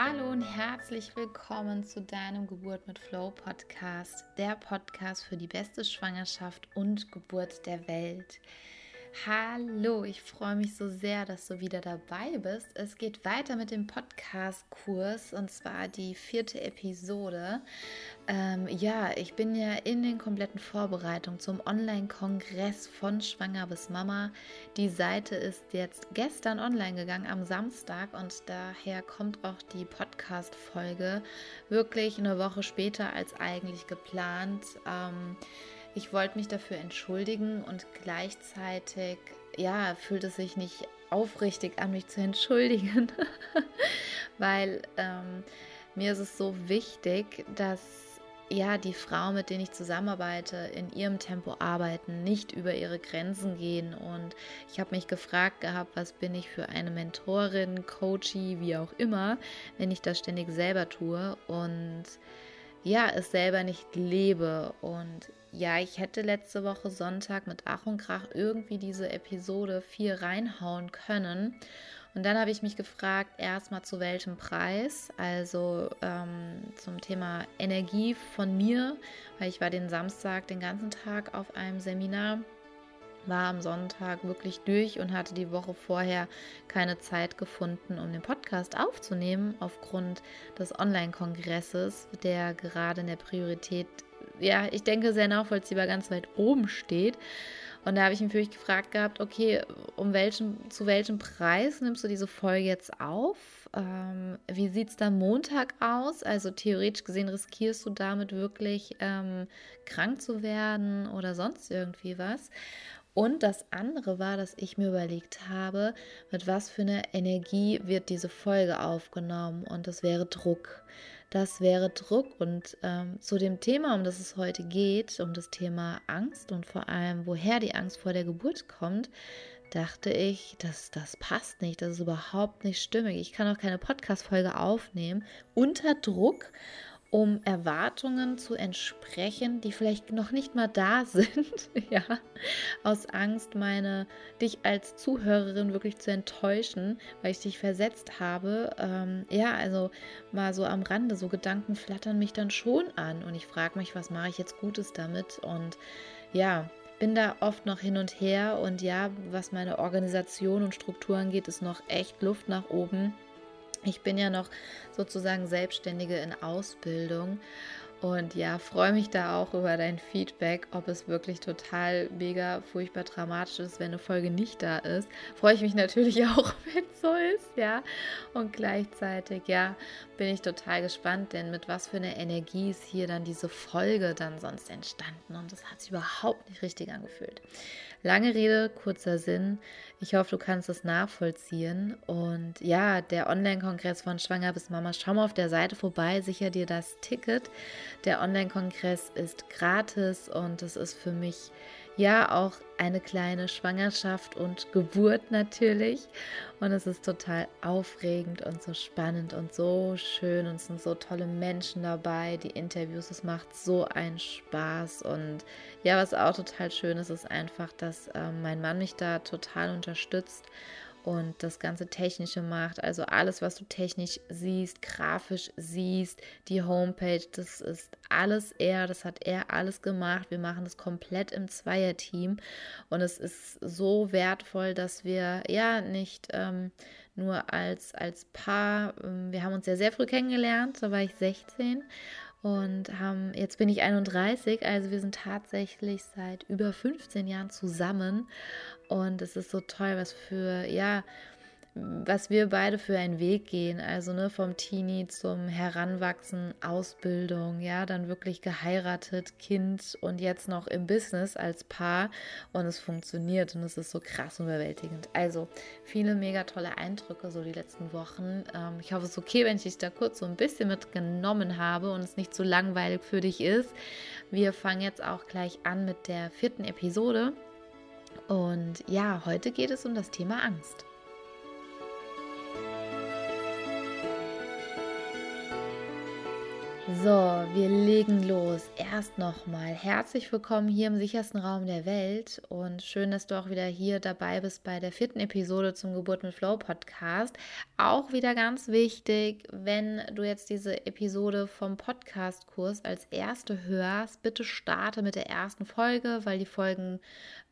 Hallo und herzlich willkommen zu deinem Geburt mit Flow Podcast, der Podcast für die beste Schwangerschaft und Geburt der Welt. Hallo, ich freue mich so sehr, dass du wieder dabei bist. Es geht weiter mit dem Podcast-Kurs und zwar die vierte Episode. Ähm, ja, ich bin ja in den kompletten Vorbereitungen zum Online-Kongress von Schwanger bis Mama. Die Seite ist jetzt gestern online gegangen am Samstag und daher kommt auch die Podcast-Folge wirklich eine Woche später als eigentlich geplant. Ähm, ich wollte mich dafür entschuldigen und gleichzeitig, ja, fühlt es sich nicht aufrichtig an, mich zu entschuldigen, weil ähm, mir ist es so wichtig, dass ja, die Frauen, mit denen ich zusammenarbeite, in ihrem Tempo arbeiten, nicht über ihre Grenzen gehen. Und ich habe mich gefragt gehabt, was bin ich für eine Mentorin, Coachie, wie auch immer, wenn ich das ständig selber tue und ja, es selber nicht lebe. Und ja, ich hätte letzte Woche Sonntag mit Ach und Krach irgendwie diese Episode 4 reinhauen können. Und dann habe ich mich gefragt, erstmal zu welchem Preis, also ähm, zum Thema Energie von mir, weil ich war den Samstag den ganzen Tag auf einem Seminar, war am Sonntag wirklich durch und hatte die Woche vorher keine Zeit gefunden, um den Podcast aufzunehmen, aufgrund des Online-Kongresses, der gerade in der Priorität ja, ich denke, sehr nachvollziehbar ganz weit oben steht. Und da habe ich mich natürlich gefragt gehabt, okay, um welchen, zu welchem Preis nimmst du diese Folge jetzt auf? Ähm, wie sieht es da Montag aus? Also theoretisch gesehen riskierst du damit wirklich ähm, krank zu werden oder sonst irgendwie was. Und das andere war, dass ich mir überlegt habe, mit was für einer Energie wird diese Folge aufgenommen. Und das wäre Druck das wäre Druck. Und ähm, zu dem Thema, um das es heute geht, um das Thema Angst und vor allem, woher die Angst vor der Geburt kommt, dachte ich, dass das passt nicht, das ist überhaupt nicht stimmig. Ich kann auch keine Podcast-Folge aufnehmen unter Druck um Erwartungen zu entsprechen, die vielleicht noch nicht mal da sind, ja, aus Angst, meine dich als Zuhörerin wirklich zu enttäuschen, weil ich dich versetzt habe. Ähm, ja, also mal so am Rande, so Gedanken flattern mich dann schon an und ich frage mich, was mache ich jetzt Gutes damit und ja, bin da oft noch hin und her und ja, was meine Organisation und Strukturen angeht, ist noch echt Luft nach oben. Ich bin ja noch sozusagen Selbstständige in Ausbildung und ja, freue mich da auch über dein Feedback, ob es wirklich total mega furchtbar dramatisch ist, wenn eine Folge nicht da ist. Freue ich mich natürlich auch, wenn es so ist, ja. Und gleichzeitig, ja, bin ich total gespannt, denn mit was für einer Energie ist hier dann diese Folge dann sonst entstanden und das hat sich überhaupt nicht richtig angefühlt. Lange Rede, kurzer Sinn. Ich hoffe, du kannst es nachvollziehen. Und ja, der Online-Kongress von Schwanger bis Mama, schau mal auf der Seite vorbei, sicher dir das Ticket. Der Online-Kongress ist gratis und es ist für mich ja auch eine kleine Schwangerschaft und Geburt natürlich. Und es ist total aufregend und so spannend und so schön und es sind so tolle Menschen dabei, die Interviews, es macht so einen Spaß. Und ja, was auch total schön ist, ist einfach, dass äh, mein Mann mich da total unterstützt und das ganze Technische macht. Also alles, was du technisch siehst, grafisch siehst, die Homepage, das ist alles er, das hat er alles gemacht. Wir machen das komplett im Zweierteam und es ist so wertvoll, dass wir ja nicht ähm, nur als, als Paar, ähm, wir haben uns ja sehr früh kennengelernt, da war ich 16 und haben, jetzt bin ich 31, also wir sind tatsächlich seit über 15 Jahren zusammen. Und es ist so toll, was für, ja, was wir beide für einen Weg gehen. Also ne, vom Teenie zum Heranwachsen, Ausbildung, ja, dann wirklich geheiratet, Kind und jetzt noch im Business als Paar. Und es funktioniert und es ist so krass und überwältigend. Also viele mega tolle Eindrücke so die letzten Wochen. Ähm, ich hoffe, es ist okay, wenn ich dich da kurz so ein bisschen mitgenommen habe und es nicht zu langweilig für dich ist. Wir fangen jetzt auch gleich an mit der vierten Episode. Und ja, heute geht es um das Thema Angst. So, wir legen los. Erst nochmal herzlich willkommen hier im sichersten Raum der Welt und schön, dass du auch wieder hier dabei bist bei der vierten Episode zum Geburt mit Flow Podcast. Auch wieder ganz wichtig, wenn du jetzt diese Episode vom Podcast-Kurs als erste hörst, bitte starte mit der ersten Folge, weil die Folgen,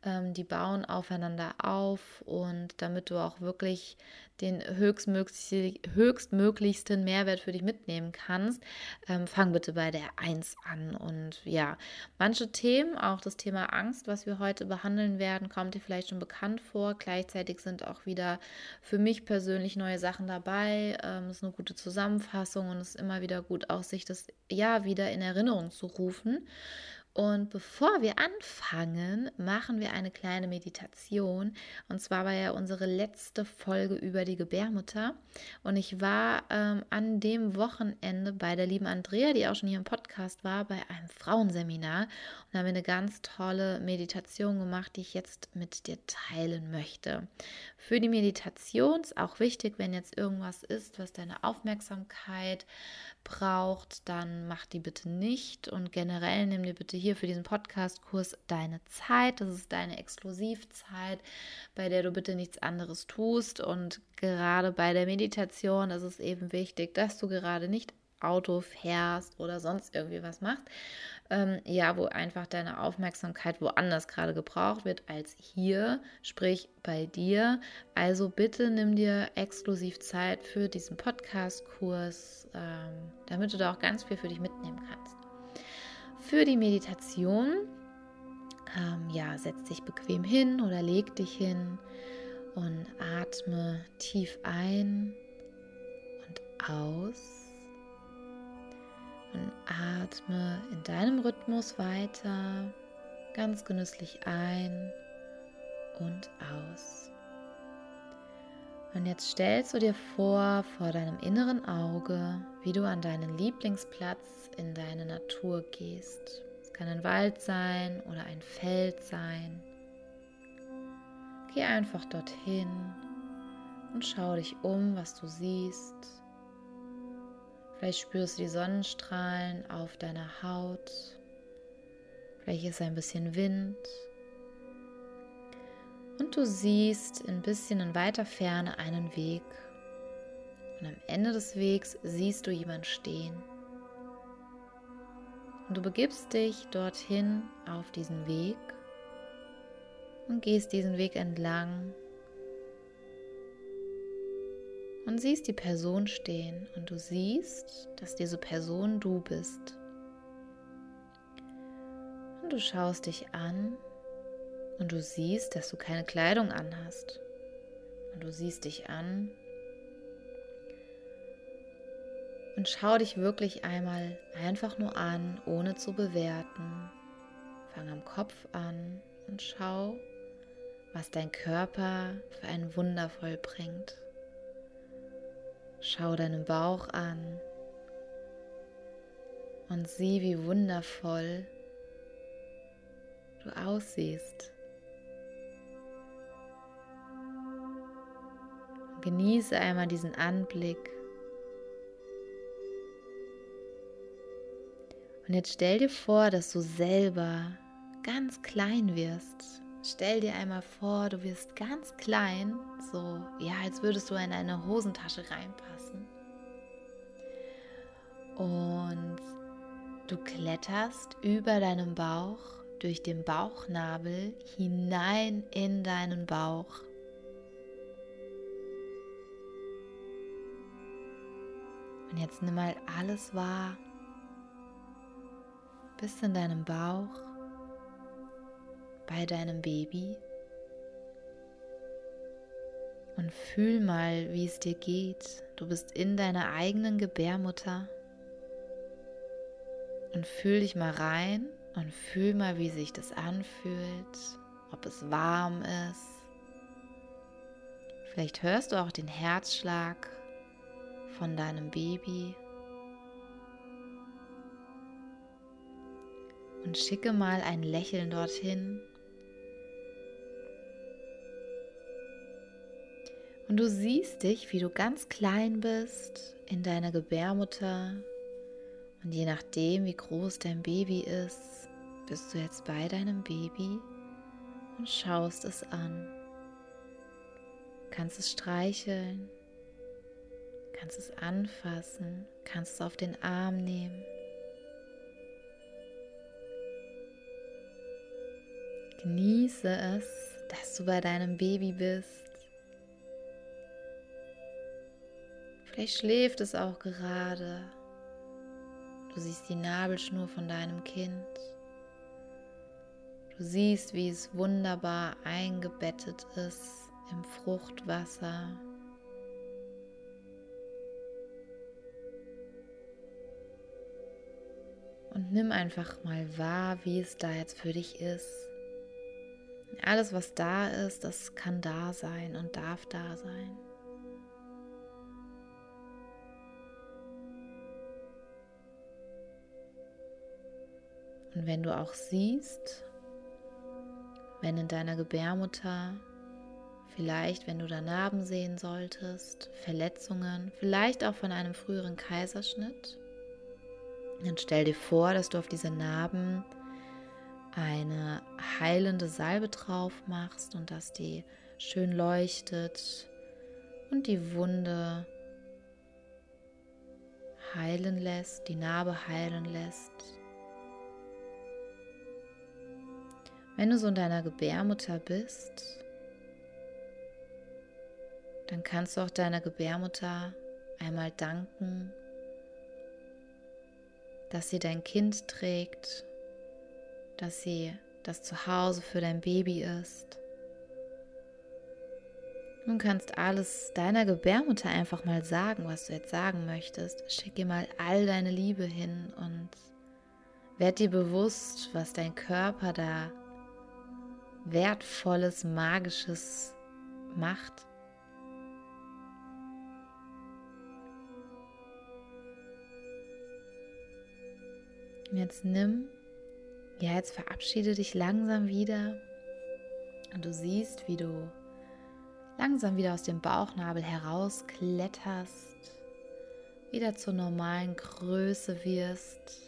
ähm, die bauen aufeinander auf und damit du auch wirklich den höchstmöglichsten Mehrwert für dich mitnehmen kannst, ähm, fang bitte bei der 1 an. Und ja, manche Themen, auch das Thema Angst, was wir heute behandeln werden, kommt dir vielleicht schon bekannt vor. Gleichzeitig sind auch wieder für mich persönlich neue Sachen dabei. Ähm, es ist eine gute Zusammenfassung und es ist immer wieder gut, auch sich das ja wieder in Erinnerung zu rufen. Und bevor wir anfangen, machen wir eine kleine Meditation. Und zwar war ja unsere letzte Folge über die Gebärmutter. Und ich war ähm, an dem Wochenende bei der lieben Andrea, die auch schon hier im Podcast war, bei einem Frauenseminar. Und da haben wir eine ganz tolle Meditation gemacht, die ich jetzt mit dir teilen möchte. Für die Meditation ist auch wichtig, wenn jetzt irgendwas ist, was deine Aufmerksamkeit braucht, dann mach die bitte nicht. Und generell nimm dir bitte hier für diesen Podcast-Kurs deine Zeit. Das ist deine Exklusivzeit, bei der du bitte nichts anderes tust. Und gerade bei der Meditation ist es eben wichtig, dass du gerade nicht Auto fährst oder sonst irgendwie was machst, ähm, ja, wo einfach deine Aufmerksamkeit woanders gerade gebraucht wird als hier, sprich bei dir. Also bitte nimm dir exklusiv Zeit für diesen Podcast-Kurs, ähm, damit du da auch ganz viel für dich mitnehmen kannst. Für die Meditation, ähm, ja, setz dich bequem hin oder leg dich hin und atme tief ein und aus und atme in deinem Rhythmus weiter, ganz genüsslich ein und aus. Und jetzt stellst du dir vor, vor deinem inneren Auge, wie du an deinen Lieblingsplatz in deine Natur gehst. Es kann ein Wald sein oder ein Feld sein. Geh einfach dorthin und schau dich um, was du siehst. Vielleicht spürst du die Sonnenstrahlen auf deiner Haut. Vielleicht ist ein bisschen Wind. Und du siehst ein bisschen in weiter Ferne einen Weg. Und am Ende des Wegs siehst du jemanden stehen. Und du begibst dich dorthin auf diesen Weg und gehst diesen Weg entlang und siehst die Person stehen und du siehst, dass diese Person du bist. Und du schaust dich an und du siehst, dass du keine Kleidung anhast. Und du siehst dich an und schau dich wirklich einmal einfach nur an, ohne zu bewerten. Fang am Kopf an und schau, was dein Körper für ein Wunder vollbringt. Schau deinen Bauch an und sieh, wie wundervoll du aussiehst. Genieße einmal diesen Anblick. Und jetzt stell dir vor, dass du selber ganz klein wirst Stell dir einmal vor, du wirst ganz klein, so ja, als würdest du in eine Hosentasche reinpassen. Und du kletterst über deinem Bauch, durch den Bauchnabel hinein in deinen Bauch. Und jetzt nimm mal alles wahr. Bis in deinem Bauch bei deinem Baby und fühl mal, wie es dir geht. Du bist in deiner eigenen Gebärmutter und fühl dich mal rein und fühl mal, wie sich das anfühlt, ob es warm ist. Vielleicht hörst du auch den Herzschlag von deinem Baby. Und schicke mal ein Lächeln dorthin Und du siehst dich, wie du ganz klein bist in deiner Gebärmutter Und je nachdem, wie groß dein Baby ist, bist du jetzt bei deinem Baby und schaust es an. Du kannst es streicheln, kannst es anfassen, kannst es auf den Arm nehmen. Genieße es, dass du bei deinem Baby bist. Vielleicht schläft es auch gerade. Du siehst die Nabelschnur von deinem Kind. Du siehst, wie es wunderbar eingebettet ist im Fruchtwasser. Und nimm einfach mal wahr, wie es da jetzt für dich ist. Alles, was da ist, das kann da sein und darf da sein. Und wenn du auch siehst, wenn in deiner Gebärmutter vielleicht, wenn du da Narben sehen solltest, Verletzungen, vielleicht auch von einem früheren Kaiserschnitt, dann stell dir vor, dass du auf diese Narben eine heilende Salbe drauf machst und dass die schön leuchtet und die Wunde heilen lässt, die Narbe heilen lässt. Wenn du so in deiner Gebärmutter bist, dann kannst du auch deiner Gebärmutter einmal danken, dass sie dein Kind trägt, dass sie das Zuhause für dein Baby ist. Du kannst alles deiner Gebärmutter einfach mal sagen, was du jetzt sagen möchtest. Schick ihr mal all deine Liebe hin und werd dir bewusst, was dein Körper da Wertvolles, Magisches macht. Und jetzt nimm, ja, jetzt verabschiede dich langsam wieder. Und du siehst, wie du langsam wieder aus dem Bauchnabel herauskletterst, wieder zur normalen Größe wirst.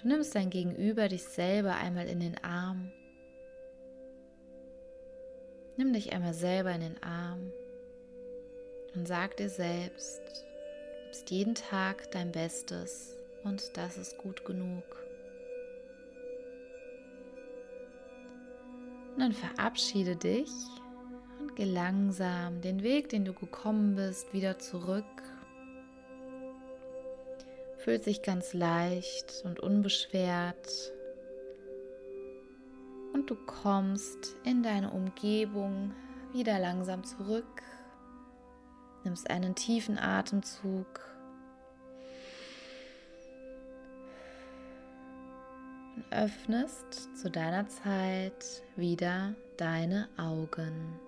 Du nimmst dein Gegenüber, dich selber einmal in den Arm. Nimm dich einmal selber in den Arm und sag dir selbst, du gibst jeden Tag dein Bestes und das ist gut genug. Und dann verabschiede dich und geh langsam den Weg, den du gekommen bist, wieder zurück. Fühlt sich ganz leicht und unbeschwert und du kommst in deine Umgebung wieder langsam zurück. Nimmst einen tiefen Atemzug. Öffnest zu deiner Zeit wieder deine Augen.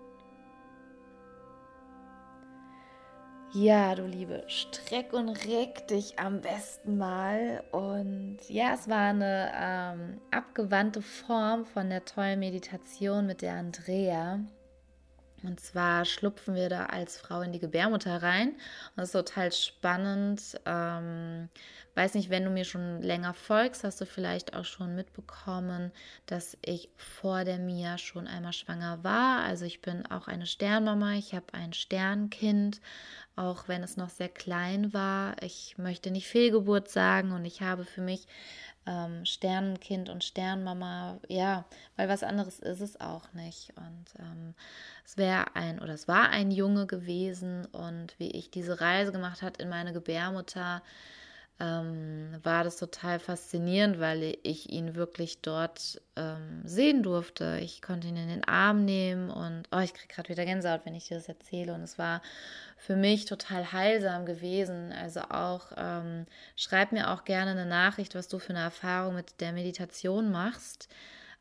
Ja, du Liebe, streck und reck dich am besten mal. Und ja, es war eine ähm, abgewandte Form von der tollen Meditation mit der Andrea. Und zwar schlupfen wir da als Frau in die Gebärmutter rein. Und das ist total spannend. Ähm, weiß nicht, wenn du mir schon länger folgst, hast du vielleicht auch schon mitbekommen, dass ich vor der Mia schon einmal schwanger war. Also ich bin auch eine Sternmama. Ich habe ein Sternkind, auch wenn es noch sehr klein war. Ich möchte nicht Fehlgeburt sagen und ich habe für mich ähm, Sternenkind und Sternmama, ja, weil was anderes ist es auch nicht. Und ähm, es wäre ein oder es war ein Junge gewesen und wie ich diese Reise gemacht hat in meine Gebärmutter, ähm, war das total faszinierend, weil ich ihn wirklich dort ähm, sehen durfte. Ich konnte ihn in den Arm nehmen und oh, ich kriege gerade wieder Gänsehaut, wenn ich dir das erzähle. Und es war für mich total heilsam gewesen. Also auch ähm, schreib mir auch gerne eine Nachricht, was du für eine Erfahrung mit der Meditation machst.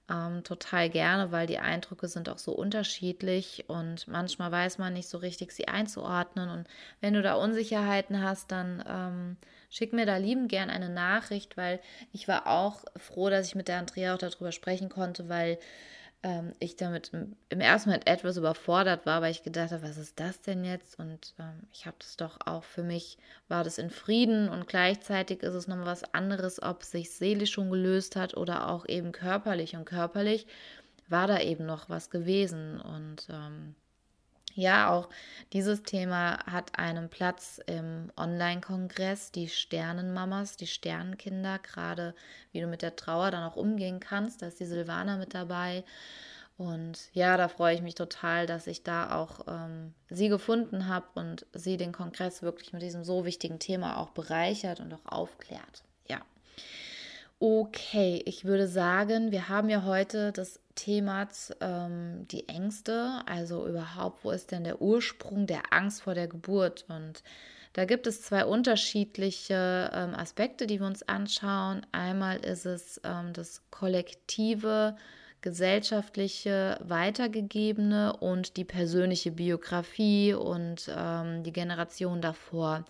Ähm, total gerne, weil die Eindrücke sind auch so unterschiedlich und manchmal weiß man nicht so richtig, sie einzuordnen. Und wenn du da Unsicherheiten hast, dann ähm, schick mir da lieben gern eine Nachricht, weil ich war auch froh, dass ich mit der Andrea auch darüber sprechen konnte, weil ähm, ich damit im, ersten Moment etwas überfordert war, weil ich gedacht habe, was ist das denn jetzt? Und ähm, ich habe das doch auch für mich, war das in Frieden und gleichzeitig ist es nochmal was anderes, ob sich seelisch schon gelöst hat oder auch eben körperlich. Und körperlich war da eben noch was gewesen. Und ähm, ja, auch dieses Thema hat einen Platz im Online-Kongress, die Sternenmamas, die Sternenkinder, gerade wie du mit der Trauer dann auch umgehen kannst. Da ist die Silvana mit dabei. Und ja, da freue ich mich total, dass ich da auch ähm, sie gefunden habe und sie den Kongress wirklich mit diesem so wichtigen Thema auch bereichert und auch aufklärt. Ja. Okay, ich würde sagen, wir haben ja heute das Thema ähm, die Ängste, also überhaupt, wo ist denn der Ursprung der Angst vor der Geburt? Und da gibt es zwei unterschiedliche ähm, Aspekte, die wir uns anschauen. Einmal ist es ähm, das kollektive gesellschaftliche weitergegebene und die persönliche Biografie und ähm, die Generation davor.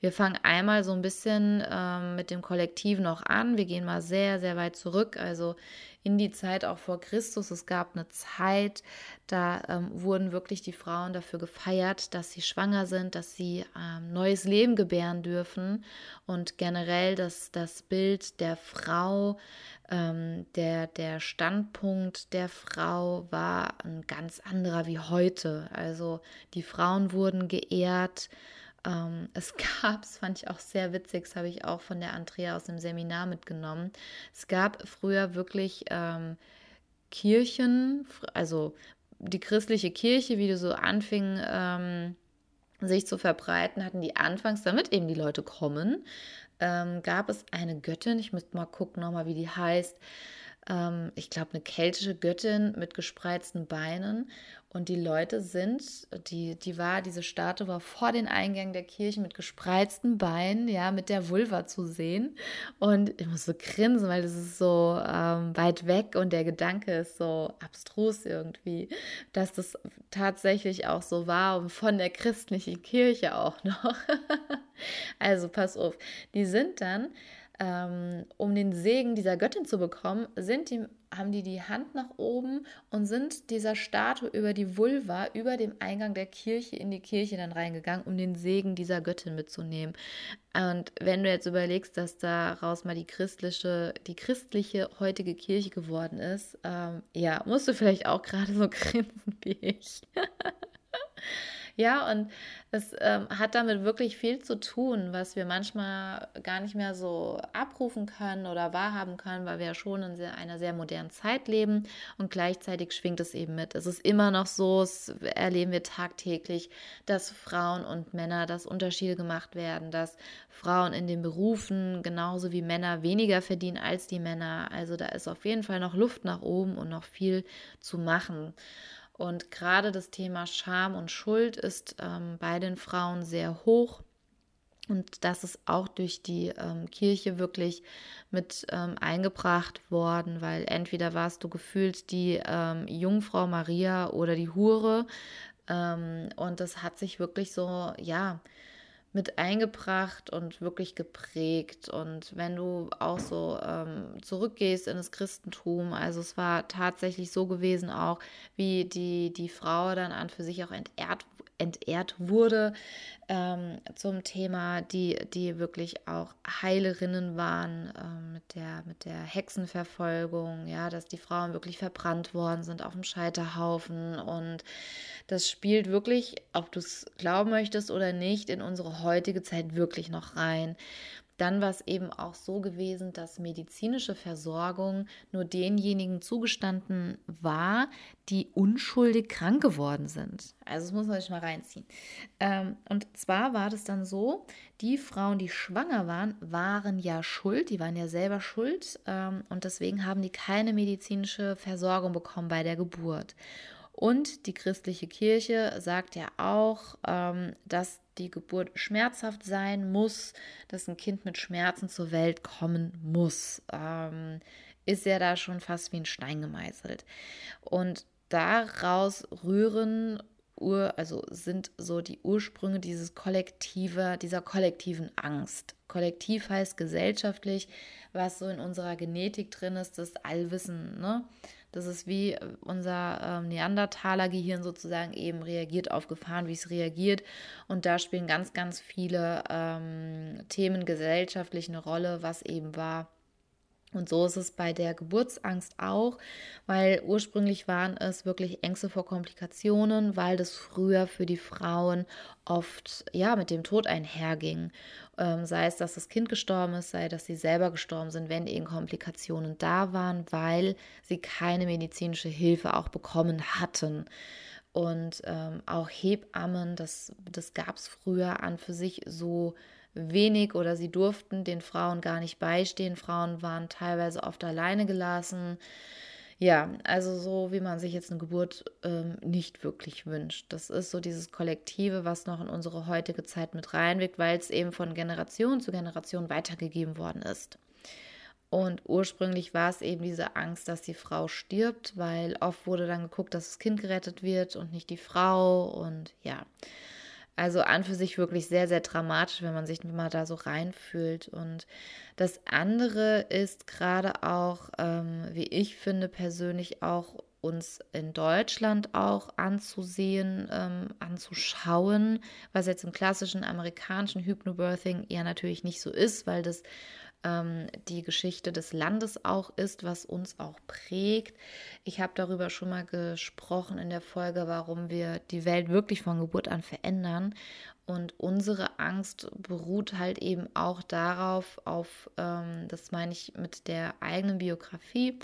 Wir fangen einmal so ein bisschen ähm, mit dem Kollektiv noch an. Wir gehen mal sehr, sehr weit zurück, also in die Zeit auch vor Christus. Es gab eine Zeit, da ähm, wurden wirklich die Frauen dafür gefeiert, dass sie schwanger sind, dass sie ähm, neues Leben gebären dürfen und generell dass das Bild der Frau ähm, der, der Standpunkt der Frau war ein ganz anderer wie heute. Also die Frauen wurden geehrt. Ähm, es gab, das fand ich auch sehr witzig, das habe ich auch von der Andrea aus dem Seminar mitgenommen. Es gab früher wirklich ähm, Kirchen, also die christliche Kirche, wie du so anfing, ähm, sich zu verbreiten, hatten die anfangs, damit eben die Leute kommen, ähm, gab es eine Göttin, ich müsste mal gucken nochmal, wie die heißt. Ähm, ich glaube, eine keltische Göttin mit gespreizten Beinen. Und die Leute sind, die, die war, diese Statue war vor den Eingängen der Kirche mit gespreizten Beinen, ja, mit der Vulva zu sehen. Und ich muss so grinsen, weil das ist so ähm, weit weg und der Gedanke ist so abstrus irgendwie, dass das tatsächlich auch so war und von der christlichen Kirche auch noch. also pass auf, die sind dann ähm, um den Segen dieser Göttin zu bekommen, sind die, haben die die Hand nach oben und sind dieser Statue über die Vulva, über dem Eingang der Kirche in die Kirche dann reingegangen, um den Segen dieser Göttin mitzunehmen. Und wenn du jetzt überlegst, dass daraus mal die christliche, die christliche heutige Kirche geworden ist, ähm, ja, musst du vielleicht auch gerade so grinsen wie ich. Ja, und es ähm, hat damit wirklich viel zu tun, was wir manchmal gar nicht mehr so abrufen können oder wahrhaben können, weil wir ja schon in sehr, einer sehr modernen Zeit leben und gleichzeitig schwingt es eben mit. Es ist immer noch so, es erleben wir tagtäglich, dass Frauen und Männer, dass Unterschiede gemacht werden, dass Frauen in den Berufen genauso wie Männer weniger verdienen als die Männer. Also da ist auf jeden Fall noch Luft nach oben und noch viel zu machen. Und gerade das Thema Scham und Schuld ist ähm, bei den Frauen sehr hoch. Und das ist auch durch die ähm, Kirche wirklich mit ähm, eingebracht worden, weil entweder warst du gefühlt die ähm, Jungfrau Maria oder die Hure. Ähm, und das hat sich wirklich so, ja, mit eingebracht und wirklich geprägt. Und wenn du auch so ähm, zurückgehst in das Christentum, also es war tatsächlich so gewesen auch, wie die, die Frau dann an für sich auch entehrt entehrt wurde ähm, zum Thema, die, die wirklich auch Heilerinnen waren ähm, mit, der, mit der Hexenverfolgung, ja, dass die Frauen wirklich verbrannt worden sind auf dem Scheiterhaufen und das spielt wirklich, ob du es glauben möchtest oder nicht, in unsere heutige Zeit wirklich noch rein. Dann war es eben auch so gewesen, dass medizinische Versorgung nur denjenigen zugestanden war, die unschuldig krank geworden sind. Also das muss man sich mal reinziehen. Ähm, und zwar war das dann so, die Frauen, die schwanger waren, waren ja schuld, die waren ja selber schuld ähm, und deswegen haben die keine medizinische Versorgung bekommen bei der Geburt. Und die christliche Kirche sagt ja auch, ähm, dass die Geburt schmerzhaft sein muss, dass ein Kind mit Schmerzen zur Welt kommen muss. Ähm, ist ja da schon fast wie ein Stein gemeißelt. Und daraus rühren also sind so die Ursprünge dieses kollektive, dieser kollektiven Angst. Kollektiv heißt gesellschaftlich, was so in unserer Genetik drin ist, das Allwissen, ne? Das ist wie äh, unser ähm, Neandertaler-Gehirn sozusagen eben reagiert auf Gefahren, wie es reagiert. Und da spielen ganz, ganz viele ähm, Themen gesellschaftlich eine Rolle, was eben war und so ist es bei der Geburtsangst auch, weil ursprünglich waren es wirklich Ängste vor Komplikationen, weil das früher für die Frauen oft ja mit dem Tod einherging. Ähm, sei es, dass das Kind gestorben ist, sei, dass sie selber gestorben sind, wenn eben Komplikationen da waren, weil sie keine medizinische Hilfe auch bekommen hatten. Und ähm, auch Hebammen, das, das gab es früher an für sich so wenig oder sie durften den Frauen gar nicht beistehen. Frauen waren teilweise oft alleine gelassen. Ja, also so wie man sich jetzt eine Geburt ähm, nicht wirklich wünscht. Das ist so dieses Kollektive, was noch in unsere heutige Zeit mit reinwirkt, weil es eben von Generation zu Generation weitergegeben worden ist. Und ursprünglich war es eben diese Angst, dass die Frau stirbt, weil oft wurde dann geguckt, dass das Kind gerettet wird und nicht die Frau. Und ja, also an für sich wirklich sehr, sehr dramatisch, wenn man sich mal da so reinfühlt. Und das andere ist gerade auch, ähm, wie ich finde, persönlich auch uns in Deutschland auch anzusehen, ähm, anzuschauen, was jetzt im klassischen amerikanischen Hypnobirthing ja natürlich nicht so ist, weil das ähm, die Geschichte des Landes auch ist, was uns auch prägt. Ich habe darüber schon mal gesprochen in der Folge, warum wir die Welt wirklich von Geburt an verändern. Und unsere Angst beruht halt eben auch darauf, auf, ähm, das meine ich mit der eigenen Biografie.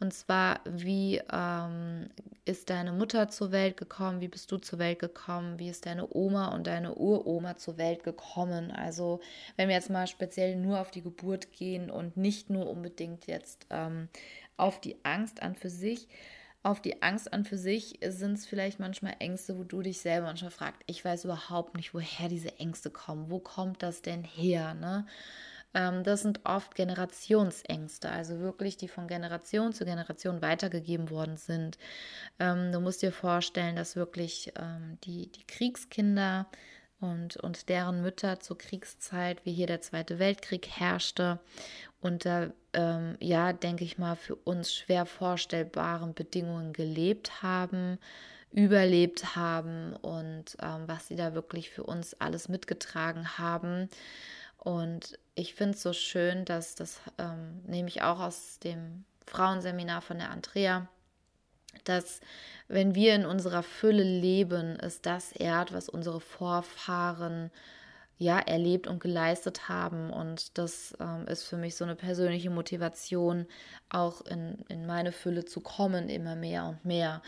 Und zwar, wie ähm, ist deine Mutter zur Welt gekommen? Wie bist du zur Welt gekommen? Wie ist deine Oma und deine Uroma zur Welt gekommen? Also, wenn wir jetzt mal speziell nur auf die Geburt gehen und nicht nur unbedingt jetzt ähm, auf die Angst an für sich, auf die Angst an für sich sind es vielleicht manchmal Ängste, wo du dich selber manchmal fragst, ich weiß überhaupt nicht, woher diese Ängste kommen. Wo kommt das denn her? Ne? Ähm, das sind oft Generationsängste, also wirklich, die von Generation zu Generation weitergegeben worden sind. Ähm, du musst dir vorstellen, dass wirklich ähm, die, die Kriegskinder und, und deren Mütter zur Kriegszeit, wie hier der Zweite Weltkrieg herrschte, unter, ähm, ja, denke ich mal, für uns schwer vorstellbaren Bedingungen gelebt haben, überlebt haben und ähm, was sie da wirklich für uns alles mitgetragen haben. Und ich finde es so schön, dass das ähm, nehme ich auch aus dem Frauenseminar von der Andrea, dass wenn wir in unserer Fülle leben, es das ehrt, was unsere Vorfahren ja, erlebt und geleistet haben. Und das ähm, ist für mich so eine persönliche Motivation, auch in, in meine Fülle zu kommen, immer mehr und mehr.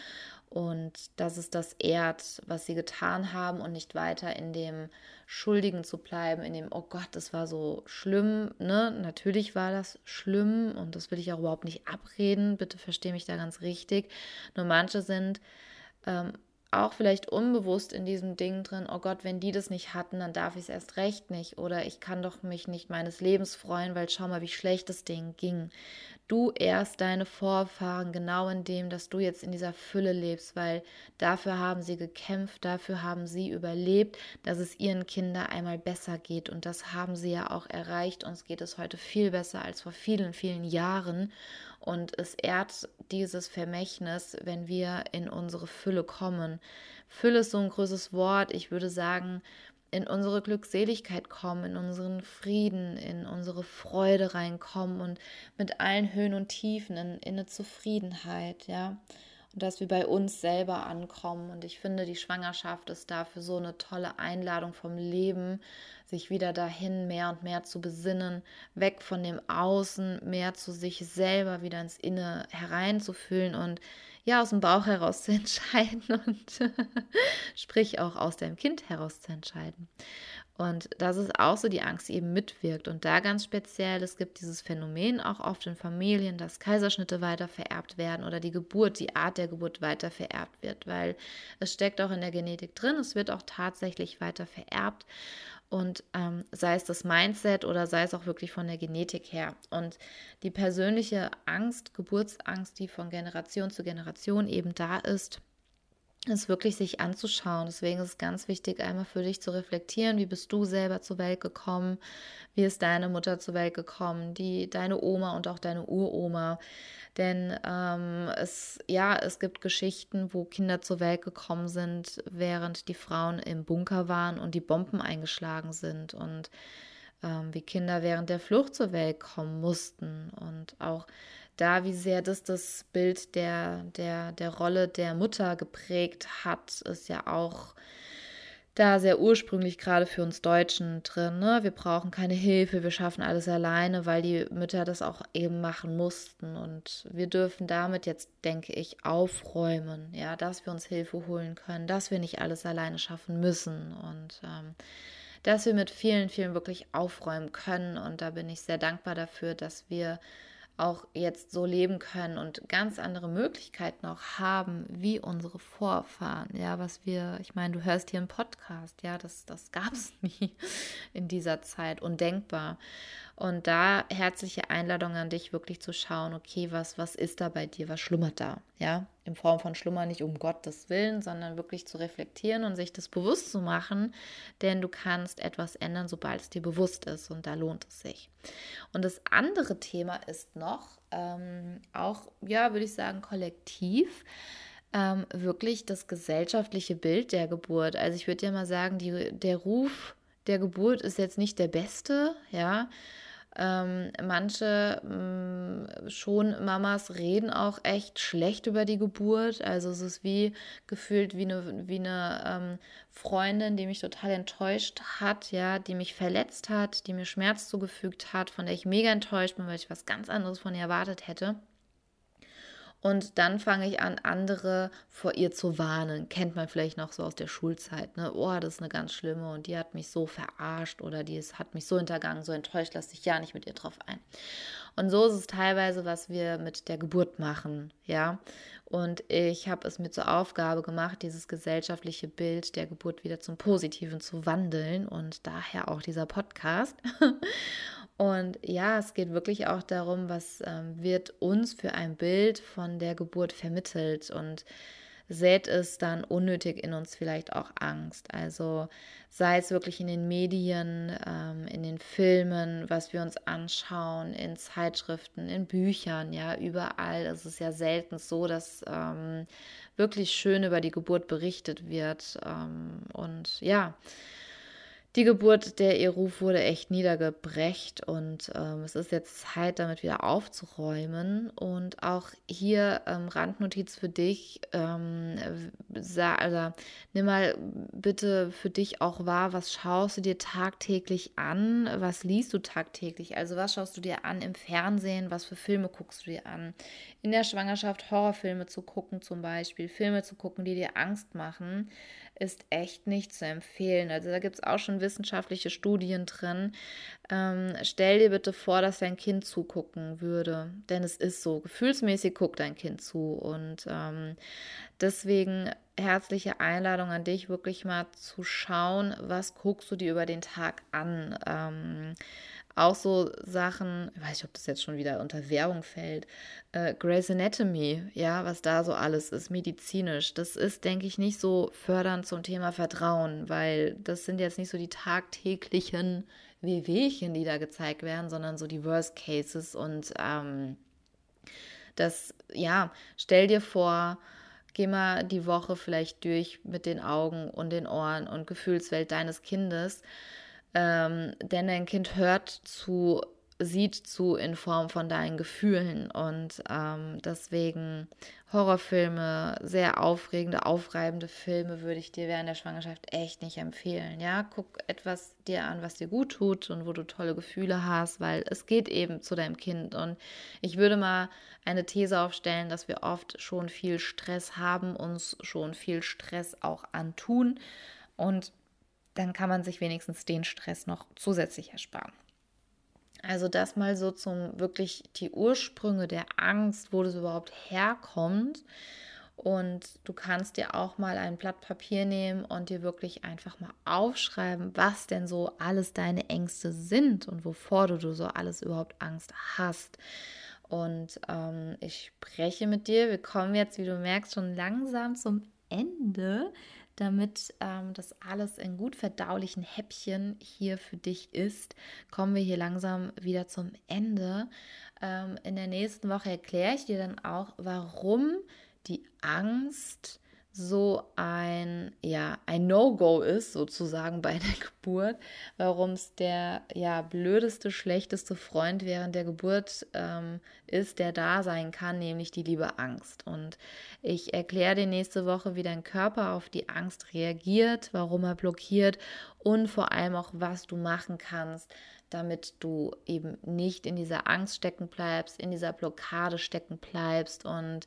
Und das ist das ehrt, was sie getan haben und nicht weiter in dem Schuldigen zu bleiben, in dem, oh Gott, das war so schlimm. Ne? Natürlich war das schlimm und das will ich auch überhaupt nicht abreden. Bitte verstehe mich da ganz richtig. Nur manche sind ähm, auch vielleicht unbewusst in diesem Ding drin, oh Gott, wenn die das nicht hatten, dann darf ich es erst recht nicht. Oder ich kann doch mich nicht meines Lebens freuen, weil schau mal, wie schlecht das Ding ging. Du ehrst deine Vorfahren genau in dem, dass du jetzt in dieser Fülle lebst, weil dafür haben sie gekämpft, dafür haben sie überlebt, dass es ihren Kindern einmal besser geht. Und das haben sie ja auch erreicht. Uns geht es heute viel besser als vor vielen, vielen Jahren. Und es ehrt dieses Vermächtnis, wenn wir in unsere Fülle kommen. Fülle ist so ein großes Wort. Ich würde sagen, in unsere Glückseligkeit kommen, in unseren Frieden, in unsere Freude reinkommen und mit allen Höhen und Tiefen in, in eine Zufriedenheit, ja. Und dass wir bei uns selber ankommen. Und ich finde, die Schwangerschaft ist dafür so eine tolle Einladung vom Leben, sich wieder dahin mehr und mehr zu besinnen, weg von dem Außen, mehr zu sich selber wieder ins Inne hereinzufühlen und ja, aus dem Bauch heraus zu entscheiden und sprich auch aus deinem Kind heraus zu entscheiden. Und das ist auch so die Angst, die eben mitwirkt. Und da ganz speziell, es gibt dieses Phänomen auch oft in Familien, dass Kaiserschnitte weiter vererbt werden oder die Geburt, die Art der Geburt weiter vererbt wird, weil es steckt auch in der Genetik drin, es wird auch tatsächlich weiter vererbt. Und ähm, sei es das Mindset oder sei es auch wirklich von der Genetik her. Und die persönliche Angst, Geburtsangst, die von Generation zu Generation eben da ist, ist wirklich sich anzuschauen. Deswegen ist es ganz wichtig, einmal für dich zu reflektieren, wie bist du selber zur Welt gekommen, wie ist deine Mutter zur Welt gekommen, die deine Oma und auch deine Uroma. Denn ähm, es, ja, es gibt Geschichten, wo Kinder zur Welt gekommen sind, während die Frauen im Bunker waren und die Bomben eingeschlagen sind und ähm, wie Kinder während der Flucht zur Welt kommen mussten und auch da, wie sehr das das Bild der, der, der Rolle der Mutter geprägt hat, ist ja auch da sehr ursprünglich gerade für uns Deutschen drin. Ne? Wir brauchen keine Hilfe, wir schaffen alles alleine, weil die Mütter das auch eben machen mussten. Und wir dürfen damit jetzt, denke ich, aufräumen, ja, dass wir uns Hilfe holen können, dass wir nicht alles alleine schaffen müssen und ähm, dass wir mit vielen, vielen wirklich aufräumen können. Und da bin ich sehr dankbar dafür, dass wir auch jetzt so leben können und ganz andere Möglichkeiten auch haben, wie unsere Vorfahren. Ja, was wir, ich meine, du hörst hier einen Podcast, ja, das, das gab es nie in dieser Zeit, undenkbar. Und da herzliche Einladung an dich, wirklich zu schauen, okay, was, was ist da bei dir, was schlummert da? Ja, in Form von Schlummer nicht um Gottes Willen, sondern wirklich zu reflektieren und sich das bewusst zu machen, denn du kannst etwas ändern, sobald es dir bewusst ist und da lohnt es sich. Und das andere Thema ist noch, ähm, auch, ja, würde ich sagen, kollektiv. Ähm, wirklich das gesellschaftliche Bild der Geburt. Also ich würde ja mal sagen, die, der Ruf der Geburt ist jetzt nicht der beste, ja. Ähm, manche mm, schon Mamas reden auch echt schlecht über die Geburt. Also es ist wie gefühlt wie eine, wie eine ähm, Freundin, die mich total enttäuscht hat, ja, die mich verletzt hat, die mir Schmerz zugefügt hat, von der ich mega enttäuscht bin, weil ich was ganz anderes von ihr erwartet hätte. Und dann fange ich an, andere vor ihr zu warnen. Kennt man vielleicht noch so aus der Schulzeit, ne? Oh, das ist eine ganz schlimme und die hat mich so verarscht oder die ist, hat mich so hintergangen, so enttäuscht, lass dich ja nicht mit ihr drauf ein. Und so ist es teilweise, was wir mit der Geburt machen, ja. Und ich habe es mir zur Aufgabe gemacht, dieses gesellschaftliche Bild der Geburt wieder zum Positiven zu wandeln und daher auch dieser Podcast. Und ja, es geht wirklich auch darum, was ähm, wird uns für ein Bild von der Geburt vermittelt und sät es dann unnötig in uns vielleicht auch Angst. Also sei es wirklich in den Medien, ähm, in den Filmen, was wir uns anschauen, in Zeitschriften, in Büchern, ja, überall ist es ja selten so, dass ähm, wirklich schön über die Geburt berichtet wird. Ähm, und ja, die Geburt der Eruf wurde echt niedergebrecht und ähm, es ist jetzt Zeit, damit wieder aufzuräumen. Und auch hier ähm, Randnotiz für dich, ähm, also, nimm mal bitte für dich auch wahr, was schaust du dir tagtäglich an, was liest du tagtäglich, also was schaust du dir an im Fernsehen, was für Filme guckst du dir an. In der Schwangerschaft Horrorfilme zu gucken zum Beispiel, Filme zu gucken, die dir Angst machen ist echt nicht zu empfehlen. Also da gibt es auch schon wissenschaftliche Studien drin. Ähm, stell dir bitte vor, dass dein Kind zugucken würde. Denn es ist so. Gefühlsmäßig guckt dein Kind zu. Und ähm, deswegen herzliche Einladung an dich, wirklich mal zu schauen, was guckst du dir über den Tag an. Ähm, auch so Sachen, ich weiß nicht, ob das jetzt schon wieder unter Werbung fällt, äh, Grey's Anatomy, ja, was da so alles ist, medizinisch, das ist, denke ich, nicht so fördernd zum Thema Vertrauen, weil das sind jetzt nicht so die tagtäglichen Wehwehchen, die da gezeigt werden, sondern so die Worst Cases. Und ähm, das, ja, stell dir vor, geh mal die Woche vielleicht durch mit den Augen und den Ohren und Gefühlswelt deines Kindes ähm, denn dein Kind hört zu, sieht zu in Form von deinen Gefühlen. Und ähm, deswegen Horrorfilme, sehr aufregende, aufreibende Filme würde ich dir während der Schwangerschaft echt nicht empfehlen. Ja, guck etwas dir an, was dir gut tut und wo du tolle Gefühle hast, weil es geht eben zu deinem Kind. Und ich würde mal eine These aufstellen, dass wir oft schon viel Stress haben, uns schon viel Stress auch antun. Und dann kann man sich wenigstens den Stress noch zusätzlich ersparen. Also das mal so zum wirklich die Ursprünge der Angst, wo das überhaupt herkommt. Und du kannst dir auch mal ein Blatt Papier nehmen und dir wirklich einfach mal aufschreiben, was denn so alles deine Ängste sind und wovor du, so alles überhaupt Angst hast. Und ähm, ich spreche mit dir. Wir kommen jetzt, wie du merkst, schon langsam zum Ende, damit ähm, das alles in gut verdaulichen Häppchen hier für dich ist, kommen wir hier langsam wieder zum Ende. Ähm, in der nächsten Woche erkläre ich dir dann auch, warum die Angst so ein, ja, ein No-Go ist, sozusagen bei der Geburt, warum es der ja, blödeste, schlechteste Freund während der Geburt ähm, ist, der da sein kann, nämlich die liebe Angst. Und ich erkläre dir nächste Woche, wie dein Körper auf die Angst reagiert, warum er blockiert und vor allem auch, was du machen kannst, damit du eben nicht in dieser Angst stecken bleibst, in dieser Blockade stecken bleibst. Und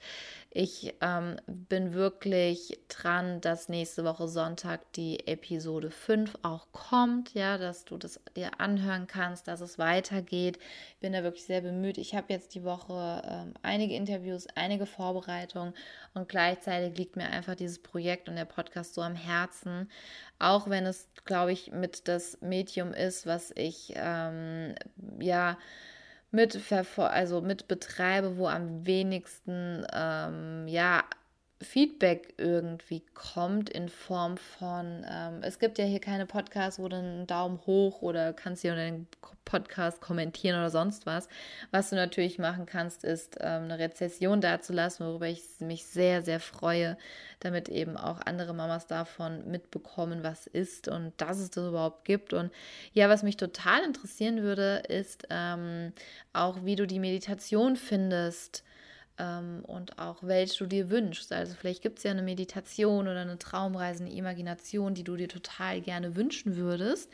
ich ähm, bin wirklich dran, dass nächste Woche Sonntag die Episode 5 auch kommt, ja, dass du das dir anhören kannst, dass es weitergeht. Ich bin da wirklich sehr bemüht. Ich habe jetzt die Woche ähm, einige Interviews, einige Vorbereitungen und gleichzeitig liegt mir einfach dieses Projekt und der Podcast so am Herzen, auch wenn es, glaube ich, mit das Medium ist, was ich ähm, ja mit, also mit betreibe, wo am wenigsten ähm, ja Feedback irgendwie kommt in Form von, ähm, es gibt ja hier keine Podcasts, wo du einen Daumen hoch oder kannst hier den Podcast kommentieren oder sonst was. Was du natürlich machen kannst, ist ähm, eine Rezession dazulassen, worüber ich mich sehr, sehr freue, damit eben auch andere Mamas davon mitbekommen, was ist und dass es das überhaupt gibt. Und ja, was mich total interessieren würde, ist ähm, auch, wie du die Meditation findest ähm, und auch welche du dir wünschst. Also vielleicht gibt es ja eine Meditation oder eine Traumreise, eine Imagination, die du dir total gerne wünschen würdest.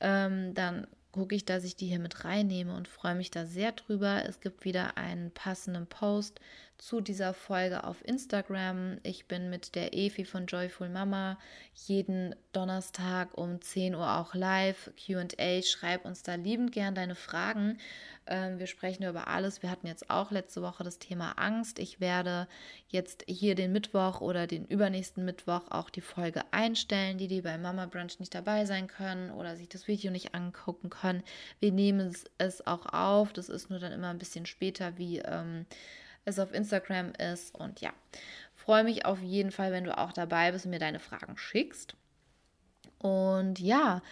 Ähm, dann gucke ich, dass ich die hier mit reinnehme und freue mich da sehr drüber. Es gibt wieder einen passenden Post zu dieser Folge auf Instagram. Ich bin mit der Efi von Joyful Mama jeden Donnerstag um 10 Uhr auch live. QA, schreib uns da liebend gern deine Fragen. Ähm, wir sprechen über alles. Wir hatten jetzt auch letzte Woche das Thema Angst. Ich werde jetzt hier den Mittwoch oder den übernächsten Mittwoch auch die Folge einstellen, die die bei Mama Brunch nicht dabei sein können oder sich das Video nicht angucken können. Wir nehmen es auch auf. Das ist nur dann immer ein bisschen später, wie ähm, es auf Instagram ist. Und ja, freue mich auf jeden Fall, wenn du auch dabei bist und mir deine Fragen schickst. Und ja,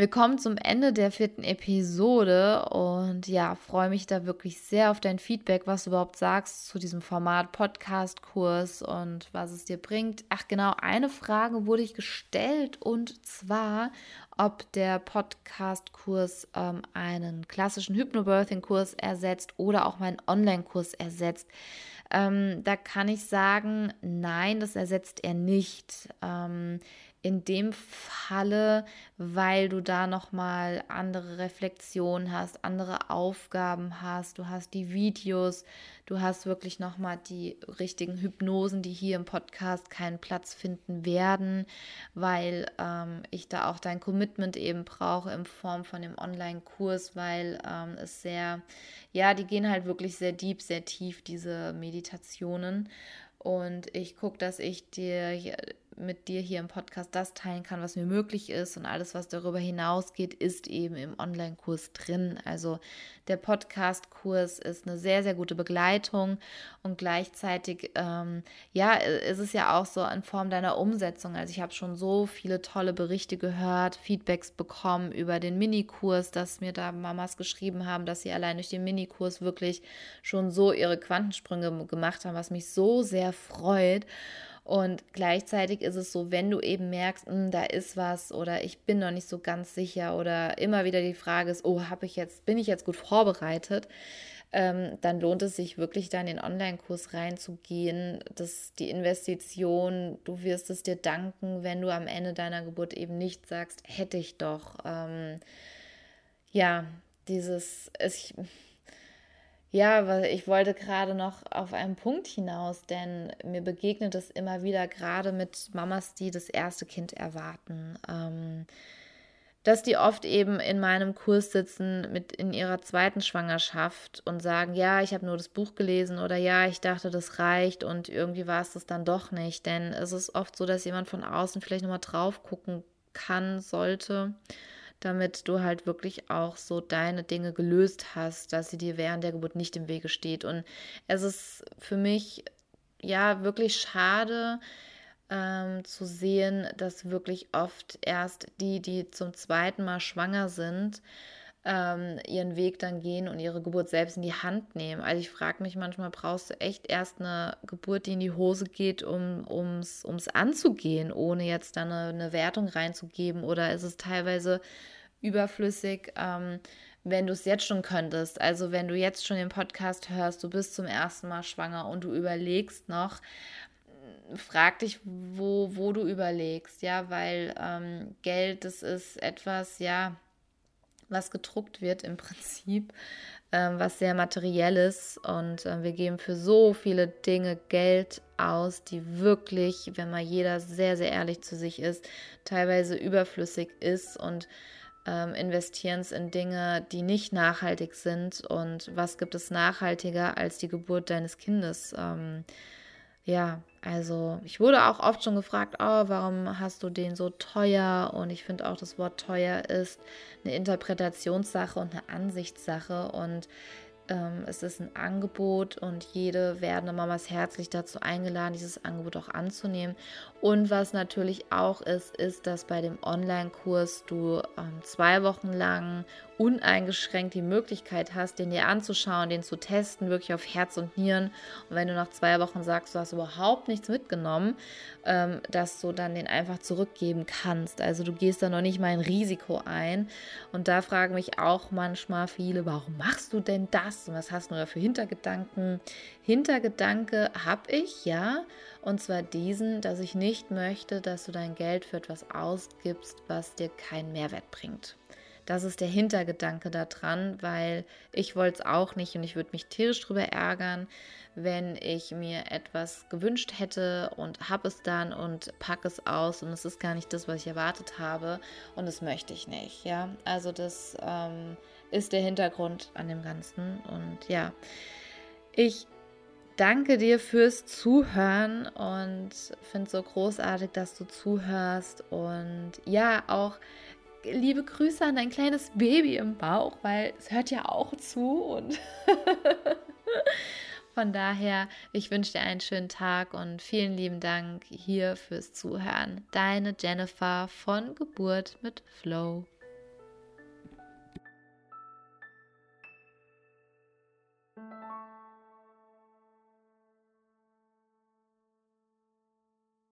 wir kommen zum Ende der vierten Episode und ja, freue mich da wirklich sehr auf dein Feedback, was du überhaupt sagst zu diesem Format Podcast-Kurs und was es dir bringt. Ach genau, eine Frage wurde ich gestellt und zwar, ob der Podcast-Kurs ähm, einen klassischen Hypnobirthing-Kurs ersetzt oder auch meinen Online-Kurs ersetzt. Ähm, da kann ich sagen, nein, das ersetzt er nicht. Ähm, in dem Falle, weil du da noch mal andere Reflexionen hast, andere Aufgaben hast, du hast die Videos, du hast wirklich noch mal die richtigen Hypnosen, die hier im Podcast keinen Platz finden werden, weil ähm, ich da auch dein Commitment eben brauche in Form von dem Online-Kurs, weil ähm, es sehr, ja, die gehen halt wirklich sehr deep, sehr tief diese Meditationen. Und ich gucke, dass ich dir mit dir hier im Podcast das teilen kann, was mir möglich ist. Und alles, was darüber hinausgeht, ist eben im Online-Kurs drin. Also der Podcast-Kurs ist eine sehr, sehr gute Begleitung und gleichzeitig, ähm, ja, ist es ja auch so in Form deiner Umsetzung. Also ich habe schon so viele tolle Berichte gehört, Feedbacks bekommen über den Minikurs, dass mir da Mamas geschrieben haben, dass sie allein durch den Minikurs wirklich schon so ihre Quantensprünge gemacht haben, was mich so sehr freut. Und gleichzeitig ist es so, wenn du eben merkst, hm, da ist was oder ich bin noch nicht so ganz sicher oder immer wieder die Frage ist, oh, habe ich jetzt, bin ich jetzt gut vorbereitet? Ähm, dann lohnt es sich wirklich da in den Online-Kurs reinzugehen. Das, die Investition, du wirst es dir danken, wenn du am Ende deiner Geburt eben nicht sagst, hätte ich doch. Ähm, ja, dieses, ich, ja, ich wollte gerade noch auf einen Punkt hinaus, denn mir begegnet es immer wieder, gerade mit Mamas, die das erste Kind erwarten, ähm, dass die oft eben in meinem Kurs sitzen mit in ihrer zweiten Schwangerschaft und sagen, ja, ich habe nur das Buch gelesen oder ja, ich dachte, das reicht und irgendwie war es das dann doch nicht. Denn es ist oft so, dass jemand von außen vielleicht nochmal drauf gucken kann, sollte damit du halt wirklich auch so deine Dinge gelöst hast, dass sie dir während der Geburt nicht im Wege steht. Und es ist für mich ja wirklich schade, ähm, zu sehen, dass wirklich oft erst die, die zum zweiten Mal schwanger sind, ähm, ihren Weg dann gehen und ihre Geburt selbst in die Hand nehmen. Also ich frage mich manchmal, brauchst du echt erst eine Geburt, die in die Hose geht, um ums, ums anzugehen, ohne jetzt dann eine, eine Wertung reinzugeben? Oder ist es teilweise überflüssig, ähm, wenn du es jetzt schon könntest? Also wenn du jetzt schon den Podcast hörst, du bist zum ersten Mal schwanger und du überlegst noch, frag dich, wo, wo du überlegst, ja, weil ähm, Geld, das ist etwas, ja, was gedruckt wird im Prinzip, ähm, was sehr materiell ist. Und äh, wir geben für so viele Dinge Geld aus, die wirklich, wenn mal jeder sehr, sehr ehrlich zu sich ist, teilweise überflüssig ist und ähm, investieren es in Dinge, die nicht nachhaltig sind. Und was gibt es nachhaltiger als die Geburt deines Kindes? Ähm, ja, also ich wurde auch oft schon gefragt, oh, warum hast du den so teuer? Und ich finde auch, das Wort teuer ist eine Interpretationssache und eine Ansichtssache. Und ähm, es ist ein Angebot und jede werdende Mama ist herzlich dazu eingeladen, dieses Angebot auch anzunehmen. Und was natürlich auch ist, ist, dass bei dem Online-Kurs du ähm, zwei Wochen lang uneingeschränkt die Möglichkeit hast, den dir anzuschauen, den zu testen, wirklich auf Herz und Nieren. Und wenn du nach zwei Wochen sagst, du hast überhaupt nichts mitgenommen, ähm, dass du dann den einfach zurückgeben kannst. Also du gehst da noch nicht mal ein Risiko ein. Und da fragen mich auch manchmal viele, warum machst du denn das? Und was hast du da für Hintergedanken? Hintergedanke habe ich, ja. Und zwar diesen, dass ich nicht möchte, dass du dein Geld für etwas ausgibst, was dir keinen Mehrwert bringt. Das ist der Hintergedanke daran, weil ich wollte es auch nicht und ich würde mich tierisch drüber ärgern, wenn ich mir etwas gewünscht hätte und habe es dann und packe es aus und es ist gar nicht das, was ich erwartet habe und das möchte ich nicht. Ja, also das ähm, ist der Hintergrund an dem Ganzen und ja, ich danke dir fürs Zuhören und finde es so großartig, dass du zuhörst und ja, auch liebe Grüße an dein kleines Baby im Bauch, weil es hört ja auch zu und von daher, ich wünsche dir einen schönen Tag und vielen lieben Dank hier fürs Zuhören. Deine Jennifer von Geburt mit Flow.